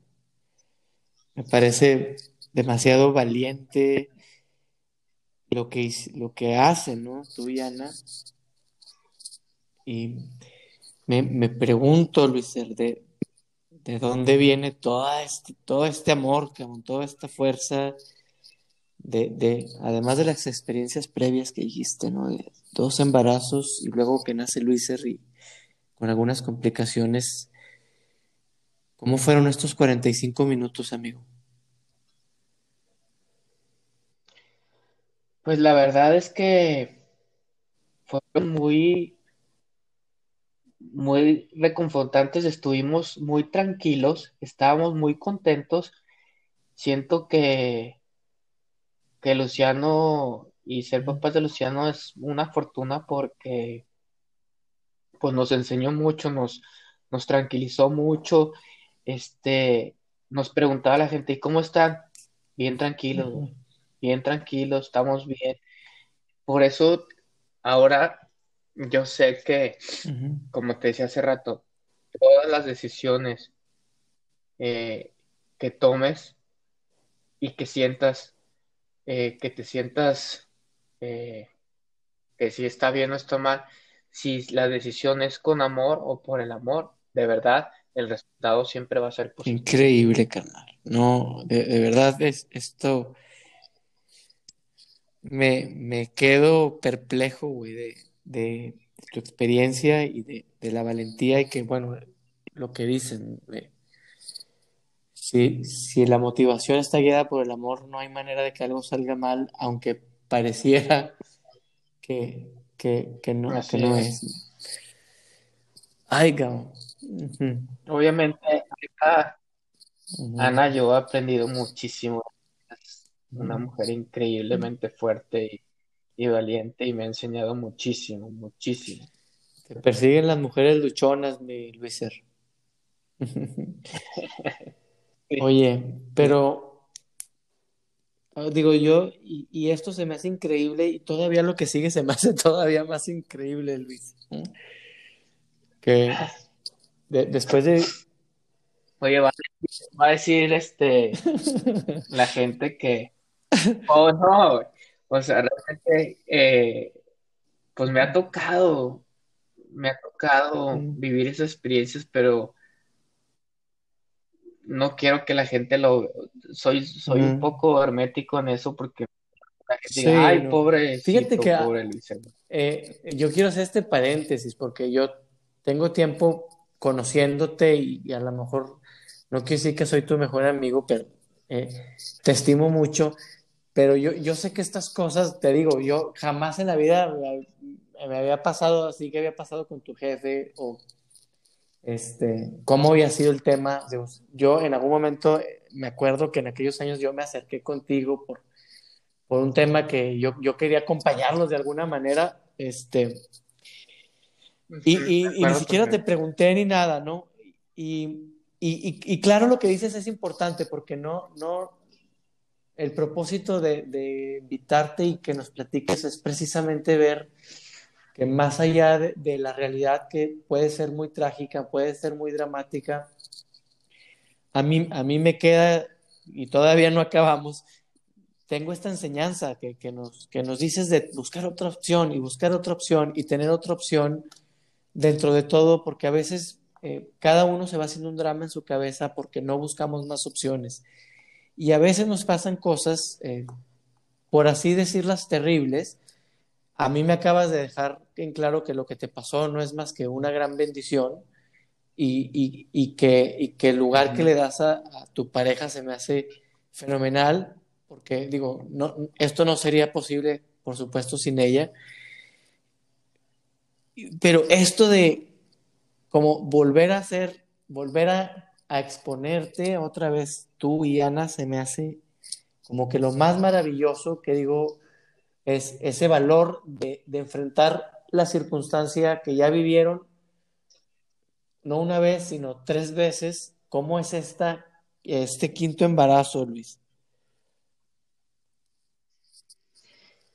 Me parece demasiado valiente lo que, lo que hacen, ¿no? Tú y Ana. Y me, pregunto, Luis, de, de dónde viene todo este, todo este amor, toda esta fuerza de, de, además de las experiencias previas que dijiste, ¿no? De dos embarazos y luego que nace Luis y con algunas complicaciones. ¿Cómo fueron estos 45 minutos, amigo? Pues la verdad es que fueron muy, muy reconfortantes, estuvimos muy tranquilos, estábamos muy contentos. Siento que, que Luciano y ser papás de Luciano es una fortuna porque pues nos enseñó mucho, nos, nos tranquilizó mucho, este, nos preguntaba la gente, ¿y cómo están? Bien tranquilos, bien tranquilos, estamos bien. Por eso ahora yo sé que, como te decía hace rato, todas las decisiones eh, que tomes y que sientas, eh, que te sientas eh, que si está bien o está mal, si la decisión es con amor o por el amor, de verdad, el resultado siempre va a ser positivo. Increíble, carnal. No, de, verdad es esto. Me, me quedo perplejo, güey, de, de, tu experiencia y de, la valentía y que, bueno, lo que dicen. si, si la motivación está guiada por el amor, no hay manera de que algo salga mal, aunque pareciera que, que, que no, que no es. Ay, Obviamente, Ana, yo he aprendido muchísimo. Una mujer increíblemente fuerte y, valiente y me ha enseñado muchísimo, muchísimo. Te persiguen las mujeres luchonas, mi Luiser. Oye, pero Ah, digo yo, y, esto se me hace increíble y todavía lo que sigue se me hace todavía más increíble, Luis. Que después de... Oye, va, a decir este la gente que... Oh, no, o sea, realmente, eh, pues me ha tocado, me ha tocado vivir esas experiencias, pero no quiero que la gente lo soy soy un poco hermético en eso porque la gente ay pobre fíjate que eh, yo quiero hacer este paréntesis porque yo tengo tiempo conociéndote y, a lo mejor no quiero decir que soy tu mejor amigo pero eh, te estimo mucho pero yo, yo sé que estas cosas te digo yo jamás en la vida me había pasado así que había pasado con tu jefe o este, cómo había sido el tema. yo en algún momento eh, me acuerdo que en aquellos años yo me acerqué contigo por, por un tema que yo, yo quería acompañarlos de alguna manera, este, y, y, ni siquiera te pregunté ni nada, ¿no? Y, y, claro, lo que dices es importante porque no, no, el propósito de, de invitarte y que nos platiques es precisamente ver que más allá de, la realidad que puede ser muy trágica, puede ser muy dramática, a mí, a mí me queda, y todavía no acabamos, tengo esta enseñanza que, que, nos, que nos dices de buscar otra opción y buscar otra opción y tener otra opción dentro de todo, porque a veces eh, cada uno se va haciendo un drama en su cabeza porque no buscamos más opciones. Y a veces nos pasan cosas, eh, por así decirlas, terribles, a mí me acabas de dejar en claro que lo que te pasó no es más que una gran bendición y, que, el lugar que le das a, tu pareja se me hace fenomenal, porque digo, no, esto no sería posible, por supuesto, sin ella. Pero esto de como volver a hacer, volver a, a exponerte otra vez tú y Ana, se me hace como que lo más maravilloso que digo, es ese valor de, enfrentar la circunstancia que ya vivieron, no una vez, sino tres veces. ¿Cómo es esta, este quinto embarazo, Luis?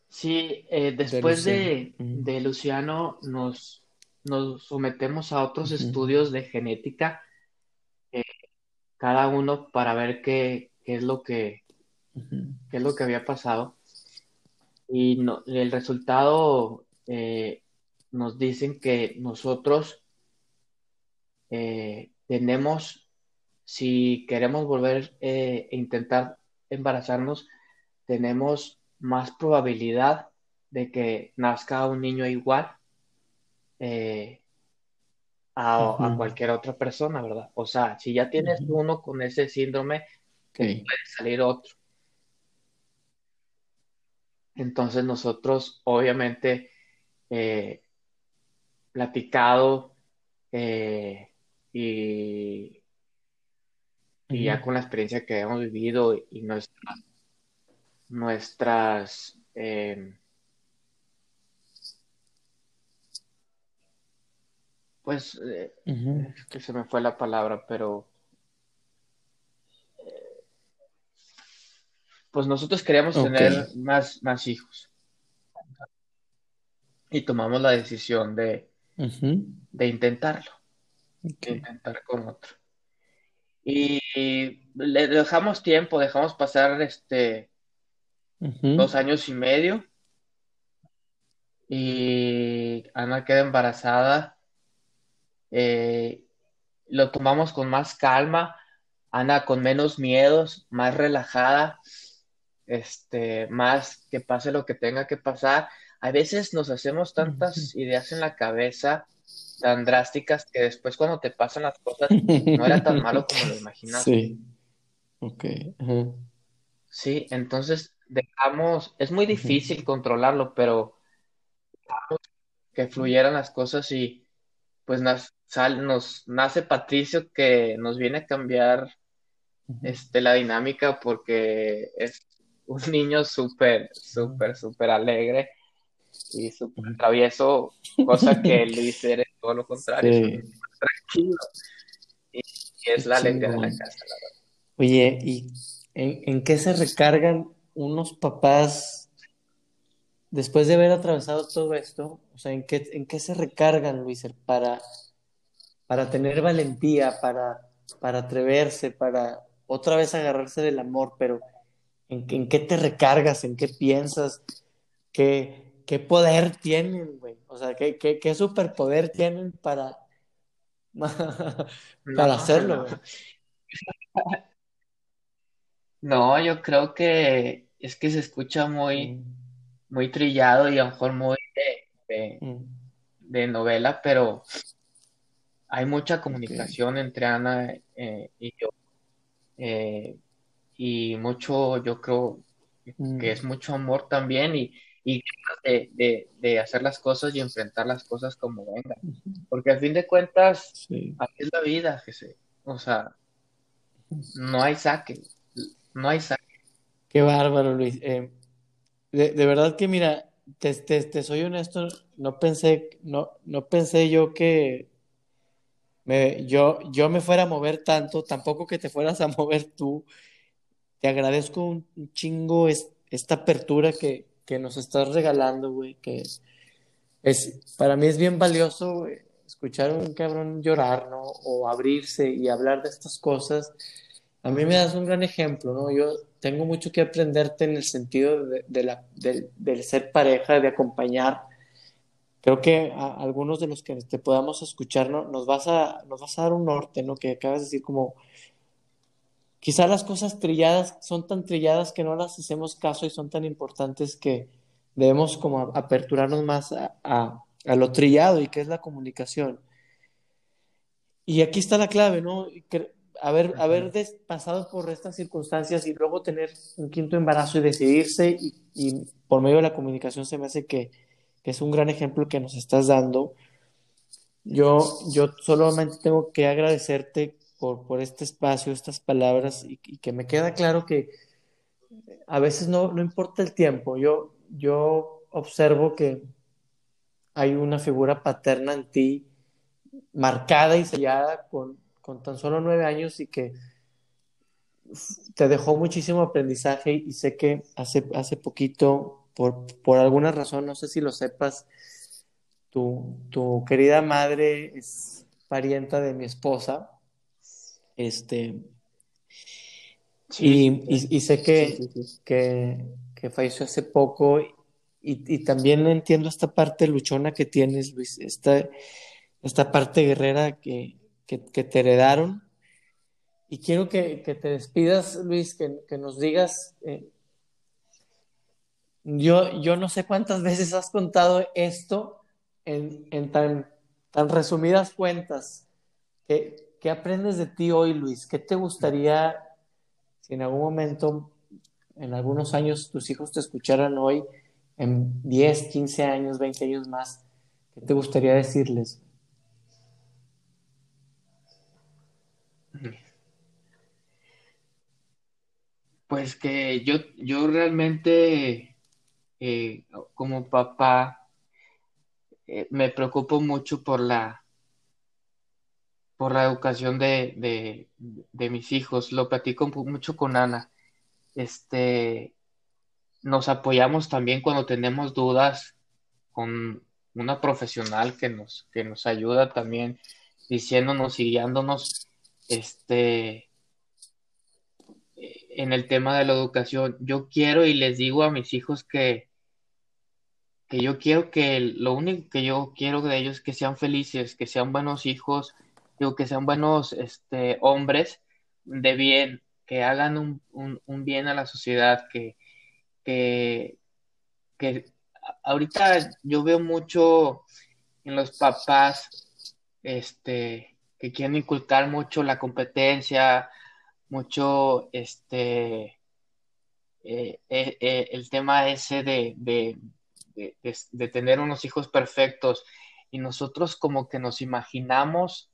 Sí, eh, después de, Luciano, nos, nos, sometemos a otros estudios de genética, cada uno para ver qué, es lo que, qué es lo que había pasado. Y no, el resultado eh, nos dicen que nosotros eh, tenemos, si queremos volver eh, e intentar embarazarnos, tenemos más probabilidad de que nazca un niño igual eh, a, cualquier otra persona, ¿verdad? O sea, si ya tienes uno con ese síndrome, puede salir otro. Entonces nosotros, obviamente, eh, platicado eh, y, y ya con la experiencia que hemos vivido y nuestras, nuestras em, pues eh, que se me fue la palabra, pero pues nosotros queríamos tener más, más hijos y tomamos la decisión de, de intentarlo, de intentar con otro. Y le dejamos tiempo, dejamos pasar este dos años y medio. Y Ana queda embarazada. Eh, lo tomamos con más calma. Ana con menos miedos, más relajada, este, más que pase lo que tenga que pasar a veces nos hacemos tantas ideas en la cabeza tan drásticas que después cuando te pasan las cosas no era tan malo como lo imaginas. Sí. Ok. Sí, entonces dejamos, es muy difícil controlarlo, pero dejamos que fluyeran las cosas y pues nos, nos nace Patricio que nos viene a cambiar este, la dinámica porque es un niño súper, súper, súper alegre y súper travieso, cosa que Luis eres todo lo contrario, tranquilo. Y, es la alegría de la casa, la verdad. Oye, ¿y en, qué se recargan unos papás después de haber atravesado todo esto? O sea, ¿en qué, en qué se recargan, Luis, para, para tener valentía, para, para atreverse, para otra vez agarrarse del amor, pero ¿en, en qué te recargas? ¿En qué piensas? ¿Qué, qué poder tienen, güey. O sea, qué, qué, qué superpoder tienen para, para hacerlo, güey. No, yo creo que es que se escucha muy, mm. muy trillado y a lo mejor muy de, mm. novela, pero hay mucha comunicación entre Ana eh, y yo. Eh, y mucho, yo creo que mm. es mucho amor también y, y de, de, hacer las cosas y enfrentar las cosas como vengan. Porque al fin de cuentas, así es la vida, Jesse. O sea, no hay saque, no hay saque. Qué bárbaro, Luis. Eh, de, verdad que mira, te, te, soy honesto, no pensé, no, no pensé yo que me, yo, yo me fuera a mover tanto, tampoco que te fueras a mover tú. Te agradezco un, chingo esta apertura que, que nos estás regalando, güey, que es, para mí es bien valioso, escuchar a un cabrón llorar, ¿no? O abrirse y hablar de estas cosas. A mí me das un gran ejemplo, ¿no? Yo tengo mucho que aprenderte en el sentido de, la, del ser pareja, de acompañar. Creo que a, algunos de los que te podamos escuchar, ¿no? Nos vas a, nos vas a dar un norte, ¿no? Que acabas de decir como, Quizá las cosas trilladas son tan trilladas que no las hacemos caso y son tan importantes que debemos como aperturarnos más a, lo trillado y que es la comunicación. Y aquí está la clave, ¿no? Haber, haber pasado por estas circunstancias y luego tener un quinto embarazo y decidirse y, por medio de la comunicación se me hace que, que, es un gran ejemplo que nos estás dando. Yo, yo solamente tengo que agradecerte por, por este espacio, estas palabras, y, que me queda claro que a veces no, no importa el tiempo. Yo, yo observo que hay una figura paterna en ti marcada y sellada con, con tan solo nueve años y que te dejó muchísimo aprendizaje y sé que hace, hace poquito, por, por alguna razón, no sé si lo sepas, tu, tu querida madre es parienta de mi esposa este, y, sé que, que, falleció hace poco y, también entiendo esta parte luchona que tienes, Luis, esta, esta parte guerrera que, te heredaron. Y quiero que, te despidas, Luis, que, nos digas eh, yo, yo no sé cuántas veces has contado esto en, en tan, tan resumidas cuentas. ¿Qué, ¿Qué aprendes de ti hoy, Luis? ¿Qué te gustaría si en algún momento, en algunos años, tus hijos te escucharan hoy, en 10, 15 años, 20 años más, ¿qué te gustaría decirles? Pues que yo, yo realmente, eh, como papá, eh, me preocupo mucho por la, por la educación de, mis hijos. Lo platico mucho con Ana. Este, nos apoyamos también cuando tenemos dudas con una profesional que nos, que nos ayuda también diciéndonos y guiándonos este, en el tema de la educación. Yo quiero y les digo a mis hijos que, que yo quiero que lo único que yo quiero de ellos es que sean felices, que sean buenos hijos, digo, que sean buenos este, hombres de bien, que hagan un, un bien a la sociedad, que, que, que ahorita yo veo mucho en los papás este, que quieren inculcar mucho la competencia, mucho este, eh, eh, eh, el tema ese de, de, de, tener unos hijos perfectos y nosotros como que nos imaginamos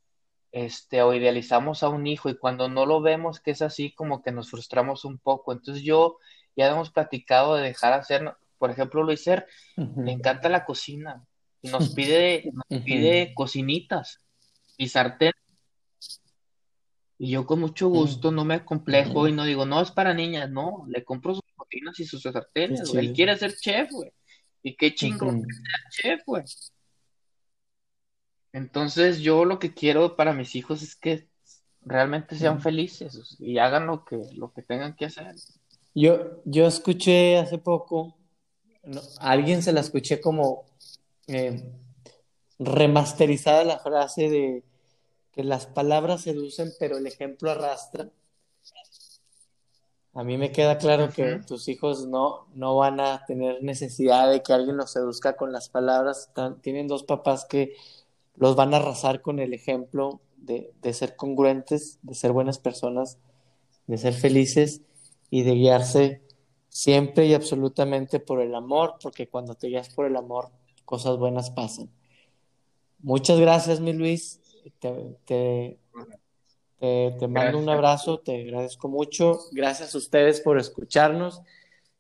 este, o idealizamos a un hijo y cuando no lo vemos que es así como que nos frustramos un poco. Entonces yo ya hemos platicado de dejar hacer, por ejemplo, Luiser, le encanta la cocina y nos pide, nos pide cocinitas y sartén. Y yo con mucho gusto no me complejo y no digo, no, es para niñas, no, le compro sus cocinas y sus sartenes, Él quiere ser chef, güey. Y qué chingo ser chef, güey. Entonces yo lo que quiero para mis hijos es que realmente sean felices y hagan lo que, lo que tengan que hacer. Yo, yo escuché hace poco, a alguien se la escuché como eh, remasterizada la frase de que las palabras seducen pero el ejemplo arrastra. A mí me queda claro que tus hijos no, no van a tener necesidad de que alguien los seduzca con las palabras. tienen dos papás que los van a arrasar con el ejemplo de, ser congruentes, de ser buenas personas, de ser felices y de guiarse siempre y absolutamente por el amor, porque cuando te guías por el amor, cosas buenas pasan. Muchas gracias, mi Luis. Te, te, te, mando un abrazo, te agradezco mucho. Gracias a ustedes por escucharnos.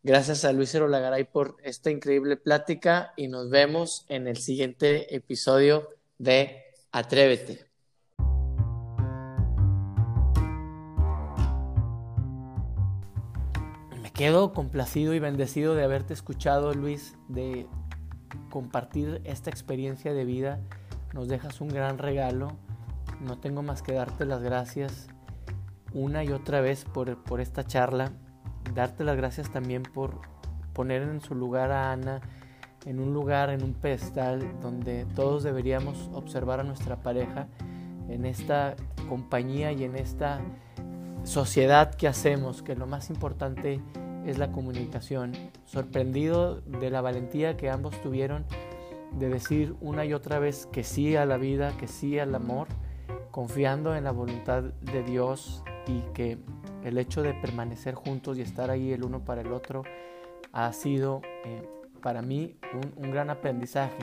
Gracias a Luis Erolagaray por esta increíble plática y nos vemos en el siguiente episodio de Atrévete. Me quedo complacido y bendecido de haberte escuchado, Luis, de compartir esta experiencia de vida. Nos dejas un gran regalo. No tengo más que darte las gracias una y otra vez por, por esta charla. Darte las gracias también por poner en su lugar a Ana en un lugar, en un pedestal donde todos deberíamos observar a nuestra pareja en esta compañía y en esta sociedad que hacemos, que lo más importante es la comunicación. Sorprendido de la valentía que ambos tuvieron de decir una y otra vez que sí a la vida, que sí al amor, confiando en la voluntad de Dios y que el hecho de permanecer juntos y estar ahí el uno para el otro ha sido eh, para mí un, gran aprendizaje.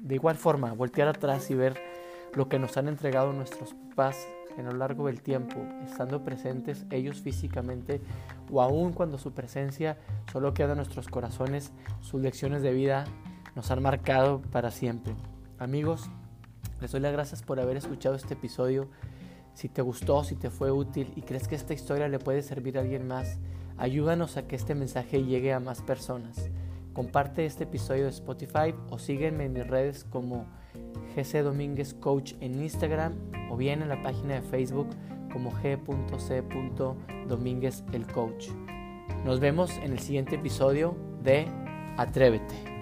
De igual forma, voltear atrás y ver lo que nos han entregado nuestros papás en lo largo del tiempo, estando presentes ellos físicamente o aún cuando su presencia solo queda en nuestros corazones, sus lecciones de vida nos han marcado para siempre. Amigos, les doy las gracias por haber escuchado este episodio. Si te gustó, si te fue útil y crees que esta historia le puede servir a alguien más, ayúdanos a que este mensaje llegue a más personas. Comparte este episodio de Spotify o sígueme en mis redes como GC Domínguez Coach en Instagram o bien en la página de Facebook como g.c. Domínguez el Coach. Nos vemos en el siguiente episodio de Atrévete.